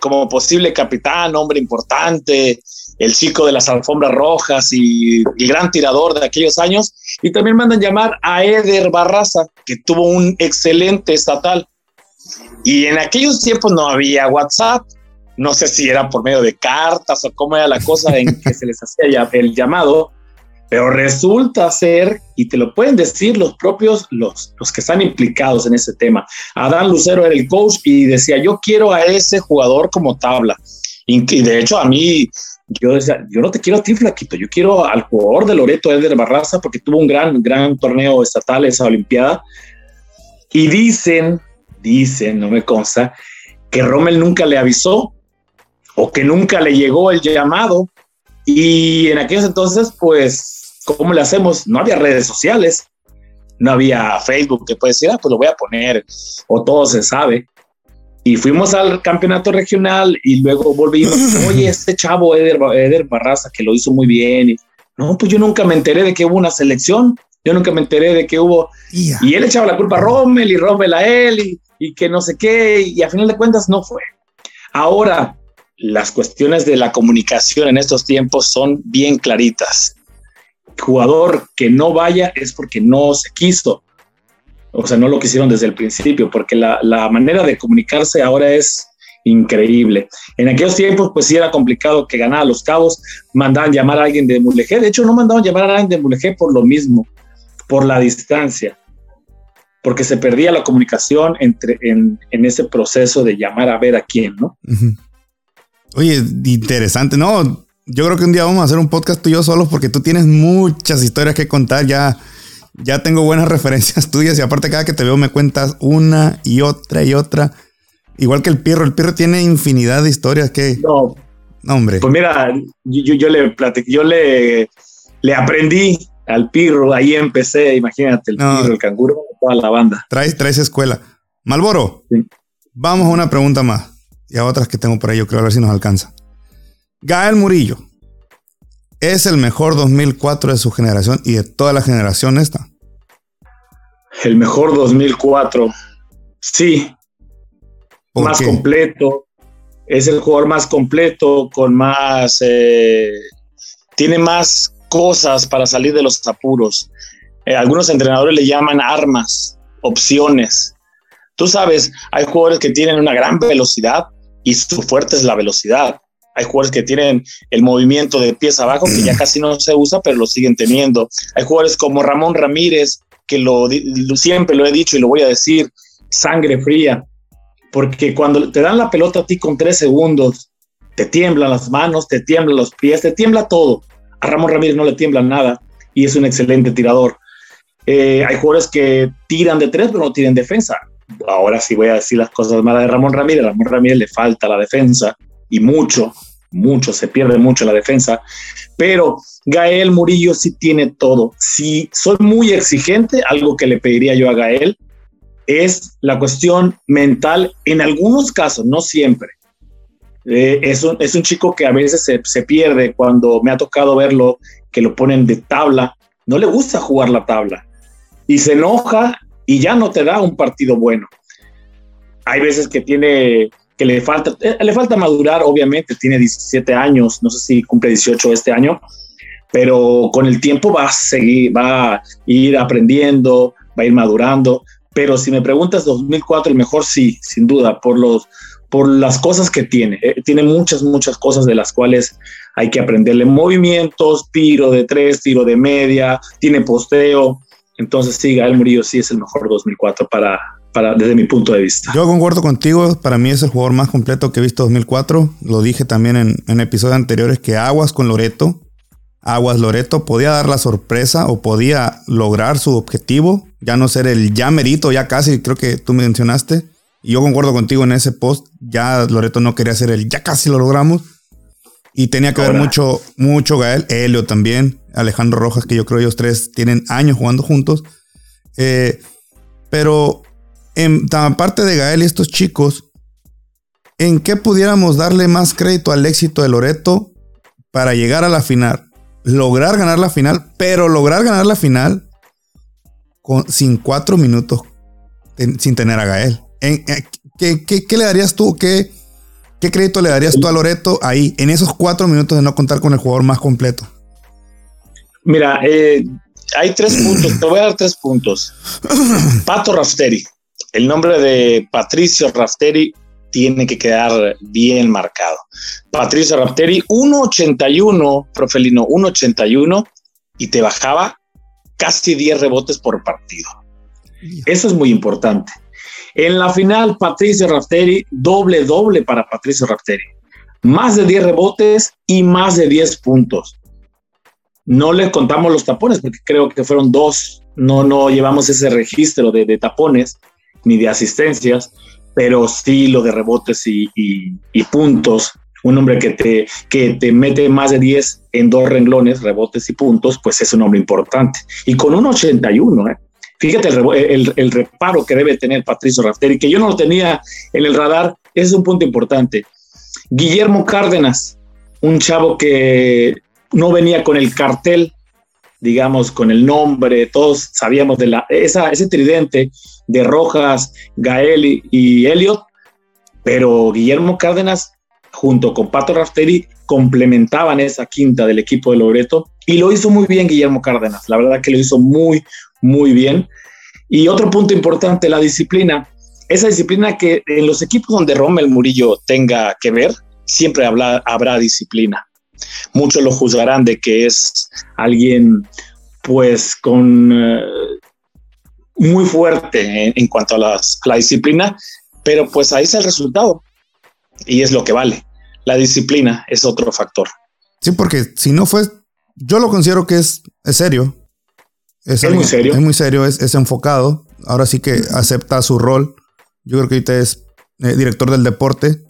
como posible capitán, hombre importante, el chico de las alfombras rojas y el gran tirador de aquellos años. Y también mandan llamar a Eder Barraza, que tuvo un excelente estatal. Y en aquellos tiempos no había WhatsApp. No sé si era por medio de cartas o cómo era la cosa en que se les hacía el llamado, pero resulta ser, y te lo pueden decir los propios, los, los que están implicados en ese tema. Adán Lucero era el coach y decía, yo quiero a ese jugador como tabla. Y, de hecho a mí, yo decía, yo no te quiero a ti, Flaquito, yo quiero al jugador de Loreto, Eder Barraza, porque tuvo un gran, gran torneo estatal esa Olimpiada. Y dicen, dicen, no me consta, que Rommel nunca le avisó o que nunca le llegó el llamado. Y en aquellos entonces, pues, ¿cómo le hacemos? No había redes sociales, no había Facebook que puede decir, ah, pues lo voy a poner, o todo se sabe. Y fuimos al campeonato regional y luego volvimos, oye, este chavo Eder, Eder Barraza que lo hizo muy bien. Y, no, pues yo nunca me enteré de que hubo una selección, yo nunca me enteré de que hubo... Y él echaba la culpa a Rommel y Rommel a él y, y que no sé qué, y a final de cuentas no fue. Ahora, las cuestiones de la comunicación en estos tiempos son bien claritas. Jugador que no vaya es porque no se quiso. O sea, no lo quisieron desde el principio, porque la, manera de comunicarse ahora es increíble. En aquellos tiempos, pues sí era complicado que ganara los cabos, mandaban llamar a alguien de Mulegé. De hecho, no mandaban llamar a alguien de Mulegé por lo mismo, por la distancia, porque se perdía la comunicación entre, en, ese proceso de llamar a ver a quién, ¿no? Oye, interesante. No, yo creo que un día vamos a hacer un podcast tú y yo solos porque tú tienes muchas historias que contar. Ya, ya tengo buenas referencias tuyas y aparte cada que te veo me cuentas una y otra y otra. Igual que el Pirro. El Pirro tiene infinidad de historias que... No. no hombre. Pues mira, yo, yo le platiqué, yo le, le aprendí al Pirro. Ahí empecé, imagínate, el Pirro, el canguro, toda la banda. Traes, traes escuela. Malboro, vamos a una pregunta más y a otras que tengo por ahí, yo creo a ver si nos alcanza. Gael Murillo es el mejor 2004 de su generación y de toda la generación esta. El mejor 2004, sí. Más completo. Es el jugador más completo, con más... Eh, tiene más cosas para salir de los apuros. Eh, algunos entrenadores le llaman armas, opciones. Tú sabes, hay jugadores que tienen una gran velocidad, y su fuerte es la velocidad. Hay jugadores que tienen el movimiento de pies abajo que ya casi no se usa, pero lo siguen teniendo. Hay jugadores como Ramón Ramírez, que lo, siempre lo he dicho y lo voy a decir, sangre fría, porque cuando te dan la pelota a ti con tres segundos, te tiemblan las manos, te tiemblan los pies, te tiembla todo. A Ramón Ramírez no le tiembla nada y es un excelente tirador. Eh, hay jugadores que tiran de tres, pero no tienen defensa ahora sí voy a decir las cosas malas de Ramón Ramírez, Ramón Ramírez le falta la defensa y mucho, mucho, se pierde mucho la defensa, pero Gael Murillo sí tiene todo. Si soy muy exigente, algo que le pediría yo a Gael es la cuestión mental en algunos casos, no siempre. Eh, es, un, es, un, chico que a veces se, se pierde cuando me ha tocado verlo, que lo ponen de tabla, no le gusta jugar la tabla y se enoja y ya no te da un partido bueno. Hay veces que tiene que le falta, eh, le falta madurar, obviamente, tiene 17 años, no sé si cumple 18 este año, pero con el tiempo va a seguir, va a ir aprendiendo, va a ir madurando. Pero si me preguntas 2004, el mejor sí, sin duda, por los por las cosas que tiene. Eh, tiene muchas, muchas cosas de las cuales hay que aprenderle. Movimientos, tiro de tres, tiro de media, tiene posteo. Entonces, sí, Gael Murillo sí es el mejor 2004 para, para, desde mi punto de vista. Yo concuerdo contigo, para mí es el jugador más completo que he visto 2004. Lo dije también en, en episodios anteriores que Aguas con Loreto, Aguas Loreto podía dar la sorpresa o podía lograr su objetivo, ya no ser el ya merito, ya casi, creo que tú mencionaste. Y yo concuerdo contigo en ese post, ya Loreto no quería ser el ya casi lo logramos. Y tenía que ver mucho, mucho Gael, Helio también. Alejandro Rojas, que yo creo ellos tres tienen años jugando juntos. Eh, pero en, aparte de Gael y estos chicos, ¿en qué pudiéramos darle más crédito al éxito de Loreto para llegar a la final? Lograr ganar la final, pero lograr ganar la final con, sin cuatro minutos sin tener a Gael. ¿En, eh, qué, le darías tú? ¿Qué, ¿Qué crédito le darías tú a Loreto ahí, en esos cuatro minutos de no contar con el jugador más completo? Mira, eh, hay tres puntos, te voy a dar tres puntos. Pato Rafteri, el nombre de Patricio Rafteri tiene que quedar bien marcado. Patricio Rafteri, 1.81, profelino, 1.81 y te bajaba casi 10 rebotes por partido. Eso es muy importante. En la final, Patricio Rafteri, doble, doble para Patricio Rafteri. Más de 10 rebotes y más de 10 puntos. No le contamos los tapones porque creo que fueron dos. No, no llevamos ese registro de, tapones ni de asistencias, pero sí lo de rebotes y, puntos. Un hombre que te, que te mete más de 10 en dos renglones, rebotes y puntos, pues es un hombre importante. Y con un 81, ¿eh? Fíjate el, reparo que debe tener Patricio Rafteri, que yo no lo tenía en el radar, es un punto importante. Guillermo Cárdenas, un chavo que no venía con el cartel, digamos, con el nombre, todos sabíamos de la, esa, ese tridente de Rojas, Gael y Elliot, pero Guillermo Cárdenas junto con Pato Rafteri complementaban esa quinta del equipo de Loreto y lo hizo muy bien Guillermo Cárdenas, la verdad que lo hizo muy, muy bien. Y otro punto importante, la disciplina. Esa disciplina que en los equipos donde Rommel Murillo tenga que ver, siempre habrá disciplina. Muchos lo juzgarán de que es alguien pues con eh, muy fuerte en, cuanto a, la disciplina, pero pues ahí es el resultado y es lo que vale. La disciplina es otro factor. Sí, porque si no fue, yo lo considero que es, es serio. Es, muy serio. Es muy serio, es, enfocado. Ahora sí que acepta su rol. Yo creo que ahorita es eh, director del deporte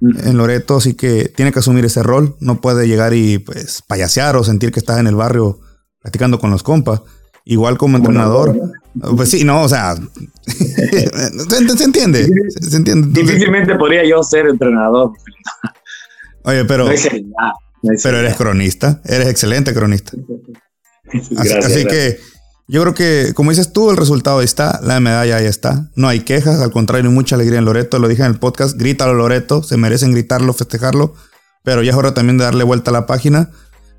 en Loreto, así que tiene que asumir ese rol. No puede llegar y pues payasear o sentir que está en el barrio platicando con los compas. Igual como entrenador. Pues sí, no, o sea, se, entiende. Se, entiende. Difícilmente podría yo ser entrenador. Oye, pero, pero eres cronista, eres excelente cronista. Así, que yo creo que, como dices tú, el resultado ahí está, la medalla ahí está. No hay quejas, al contrario, mucha alegría en Loreto. Lo dije en el podcast, grítalo Loreto, se merecen gritarlo, festejarlo. Pero ya es hora también de darle vuelta a la página.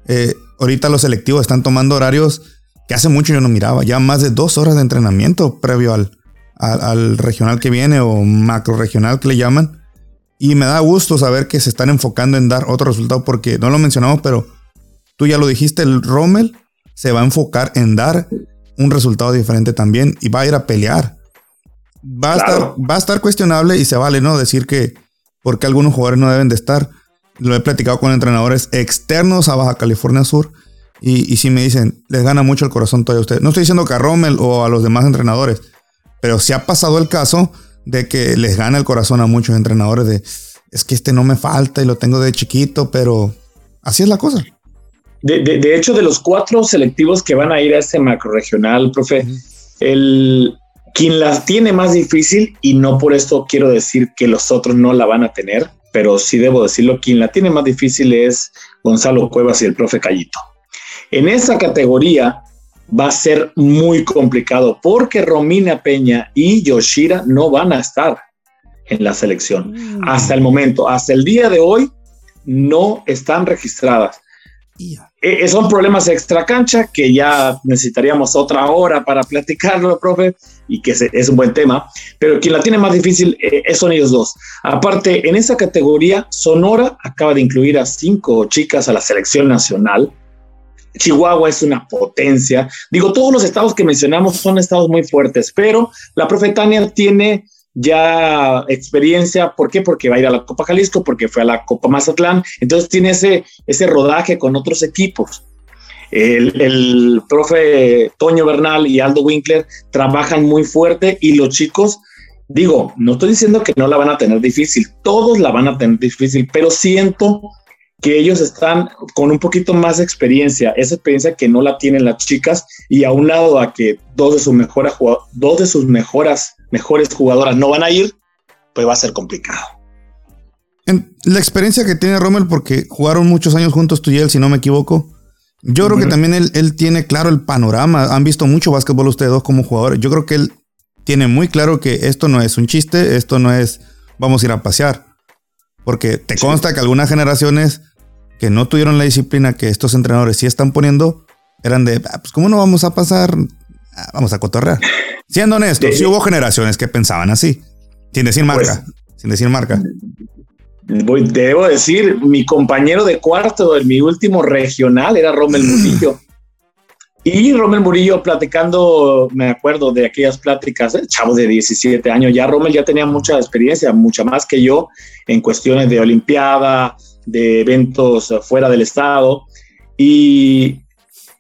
Eh, ahorita los selectivos están tomando horarios que hace mucho yo no miraba. Ya más de dos horas de entrenamiento previo al, al, regional que viene o macro regional que le llaman. Y me da gusto saber que se están enfocando en dar otro resultado porque no lo mencionamos, pero tú ya lo dijiste, el Rommel se va a enfocar en dar un resultado diferente también y va a ir a pelear. Va a, estar, va a estar cuestionable y se vale, ¿no? Decir que porque algunos jugadores no deben de estar. Lo he platicado con entrenadores externos a Baja California Sur y, y si me dicen, les gana mucho el corazón todavía a ustedes. No estoy diciendo que a Rommel o a los demás entrenadores, pero sí ha pasado el caso de que les gana el corazón a muchos entrenadores de, es que este no me falta y lo tengo de chiquito, pero así es la cosa. De, hecho, de los cuatro selectivos que van a ir a este macro regional, profe, el, quien la tiene más difícil, y no por esto quiero decir que los otros no la van a tener, pero sí debo decirlo, quien la tiene más difícil es Gonzalo Cuevas y el profe Callito. En esa categoría va a ser muy complicado porque Romina Peña y Yoshira no van a estar en la selección. Mm. Hasta el momento, hasta el día de hoy, no están registradas. Eh, eh, son problemas extra cancha que ya necesitaríamos otra hora para platicarlo, profe, y que es un buen tema, pero quien la tiene más difícil eh, son ellos dos. Aparte, en esa categoría, Sonora acaba de incluir a cinco chicas a la selección nacional. Chihuahua es una potencia. Digo, todos los estados que mencionamos son estados muy fuertes, pero la profe Tania tiene ya experiencia. ¿Por qué? Porque va a ir a la Copa Jalisco, porque fue a la Copa Mazatlán. Entonces tiene ese, ese rodaje con otros equipos. El, el, profe Toño Bernal y Aldo Winkler trabajan muy fuerte y los chicos, digo, no estoy diciendo que no la van a tener difícil, todos la van a tener difícil, pero siento que ellos están con un poquito más de experiencia, esa experiencia que no la tienen las chicas y a un lado a que dos de sus mejores dos de sus mejoras, mejores jugadoras no van a ir, pues va a ser complicado. En la experiencia que tiene Rommel, porque jugaron muchos años juntos tú y él, si no me equivoco, yo creo que también él, él, tiene claro el panorama. Han visto mucho básquetbol ustedes dos como jugadores. Yo creo que él tiene muy claro que esto no es un chiste, esto no es vamos a ir a pasear Porque te consta que algunas generaciones que no tuvieron la disciplina que estos entrenadores sí están poniendo, eran de, ah, pues ¿cómo no vamos a pasar? Ah, vamos a cotorrear. Siendo honestos, sí hubo generaciones que pensaban así, sin decir marca, pues, sin decir marca. Voy, debo decir, mi compañero de cuarto en mi último regional era Rommel Murillo. Y Rommel Murillo platicando, me acuerdo de aquellas pláticas, el chavo de 17 años, ya Rommel ya tenía mucha experiencia, mucha más que yo en cuestiones de Olimpiada, de eventos fuera del estado. Y,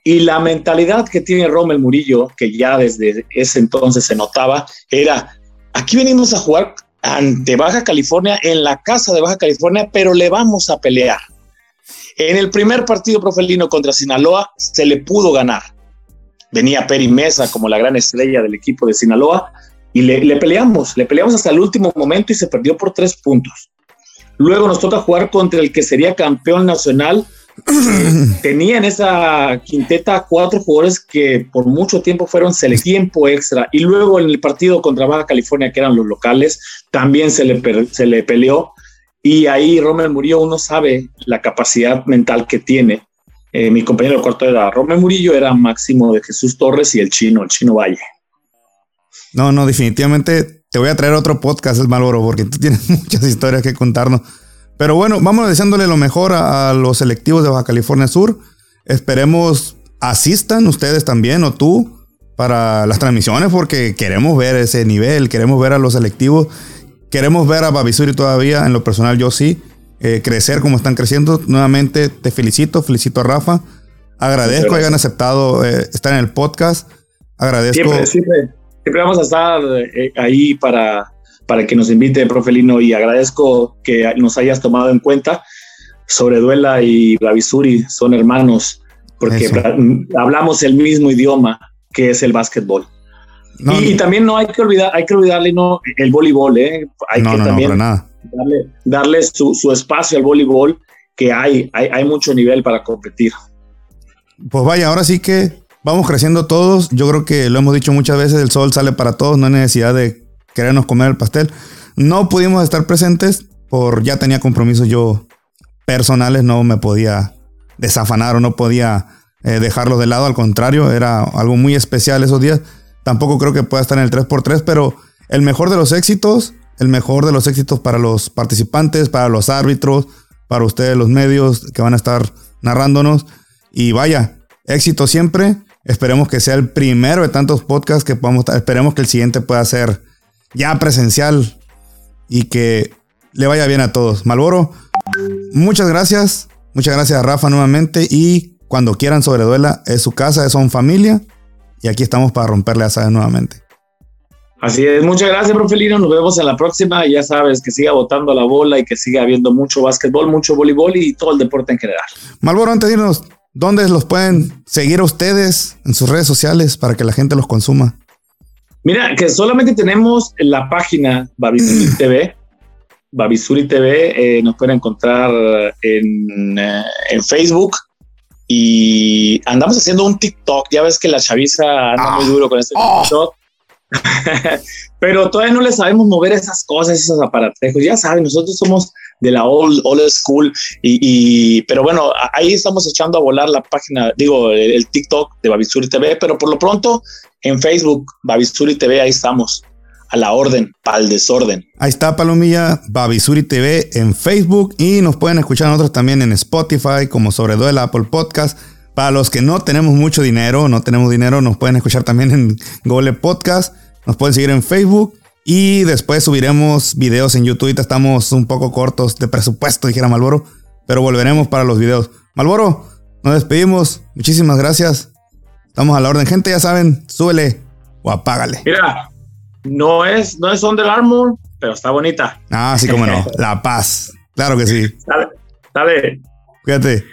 y la mentalidad que tiene Rommel Murillo, que ya desde ese entonces se notaba, era, aquí venimos a jugar ante Baja California, en la casa de Baja California, pero le vamos a pelear. En el primer partido profelino contra Sinaloa se le pudo ganar. Venía Peri Mesa como la gran estrella del equipo de Sinaloa y le, le peleamos, le peleamos hasta el último momento y se perdió por tres puntos. Luego nos toca jugar contra el que sería campeón nacional. Tenía en esa quinteta cuatro jugadores que por mucho tiempo fueron el tiempo extra. Y luego en el partido contra Baja California que eran los locales también se le, se le peleó. Y ahí Romer Murillo uno sabe la capacidad mental que tiene. Eh, mi compañero de cuarto era Romer Murillo era Máximo de Jesús Torres y el chino el chino Valle. No no definitivamente te voy a traer otro podcast el Maloro porque tú tienes muchas historias que contarnos pero bueno, vamos deseándole lo mejor a, los selectivos de Baja California Sur. Esperemos asistan ustedes también o tú para las transmisiones porque queremos ver ese nivel, queremos ver a los selectivos, queremos ver a Babisuri todavía, en lo personal yo sí, eh, crecer como están creciendo. Nuevamente te felicito, felicito a Rafa. Agradezco que hayan aceptado eh, estar en el podcast. Agradezco. Siempre, siempre, siempre vamos a estar eh, ahí para para que nos invite, profe Lino, y agradezco que nos hayas tomado en cuenta. Sobre Duela y Bravisuri son hermanos, porque hablamos el mismo idioma que es el básquetbol. y, también no hay que olvidar, hay que olvidarle no el voleibol, ¿eh? hay que también darle, darle su, su, espacio al voleibol, que hay, hay, hay mucho nivel para competir. Pues vaya, ahora sí que vamos creciendo todos. Yo creo que lo hemos dicho muchas veces, el sol sale para todos, no hay necesidad de querernos comer el pastel. No pudimos estar presentes por ya tenía compromisos yo personales, no me podía desafanar o no podía eh, dejarlos de lado, al contrario, era algo muy especial esos días. Tampoco creo que pueda estar en el 3x3, pero el mejor de los éxitos, el mejor de los éxitos para los participantes, para los árbitros, para ustedes los medios que van a estar narrándonos. Y vaya, éxito siempre. Esperemos que sea el primero de tantos podcasts que podamos Esperemos que el siguiente pueda ser ya presencial y que le vaya bien a todos. Malboro, muchas gracias. Muchas gracias a Rafa nuevamente y cuando quieran sobreduela es su casa, son familia y aquí estamos para romperle a saber nuevamente. Así es, muchas gracias, profe Lino. Nos vemos en la próxima. Ya sabes que siga botando la bola y que siga habiendo mucho básquetbol, mucho voleibol y todo el deporte en general. Malboro, antes de irnos, ¿dónde los pueden seguir a ustedes en sus redes sociales para que la gente los consuma? Mira, que solamente tenemos la página Babisuri TV. Babisuri TV eh, nos pueden encontrar en, eh, en, Facebook y andamos haciendo un TikTok. Ya ves que la chaviza anda muy ah. duro con este oh. TikTok. Pero todavía no le sabemos mover esas cosas, esos aparatejos. Ya saben, nosotros somos de la old, old school. Y, pero bueno, ahí estamos echando a volar la página, digo, el, TikTok de Babisuri TV, pero por lo pronto en Facebook, Babisuri TV, ahí estamos. A la orden, para el desorden. Ahí está Palomilla, Babisuri TV en Facebook y nos pueden escuchar nosotros también en Spotify como sobre Duela Apple Podcast. Para los que no tenemos mucho dinero, no tenemos dinero, nos pueden escuchar también en Google Podcast. Nos pueden seguir en Facebook y después subiremos videos en YouTube. Estamos un poco cortos de presupuesto, dijera Malboro, pero volveremos para los videos. Malboro, nos despedimos. Muchísimas gracias. Estamos a la orden. Gente, ya saben, súbele o apágale. Mira, no es, no es Under Armour, pero está bonita. Ah, sí, como no. La paz. Claro que sí. Dale, dale. Cuídate.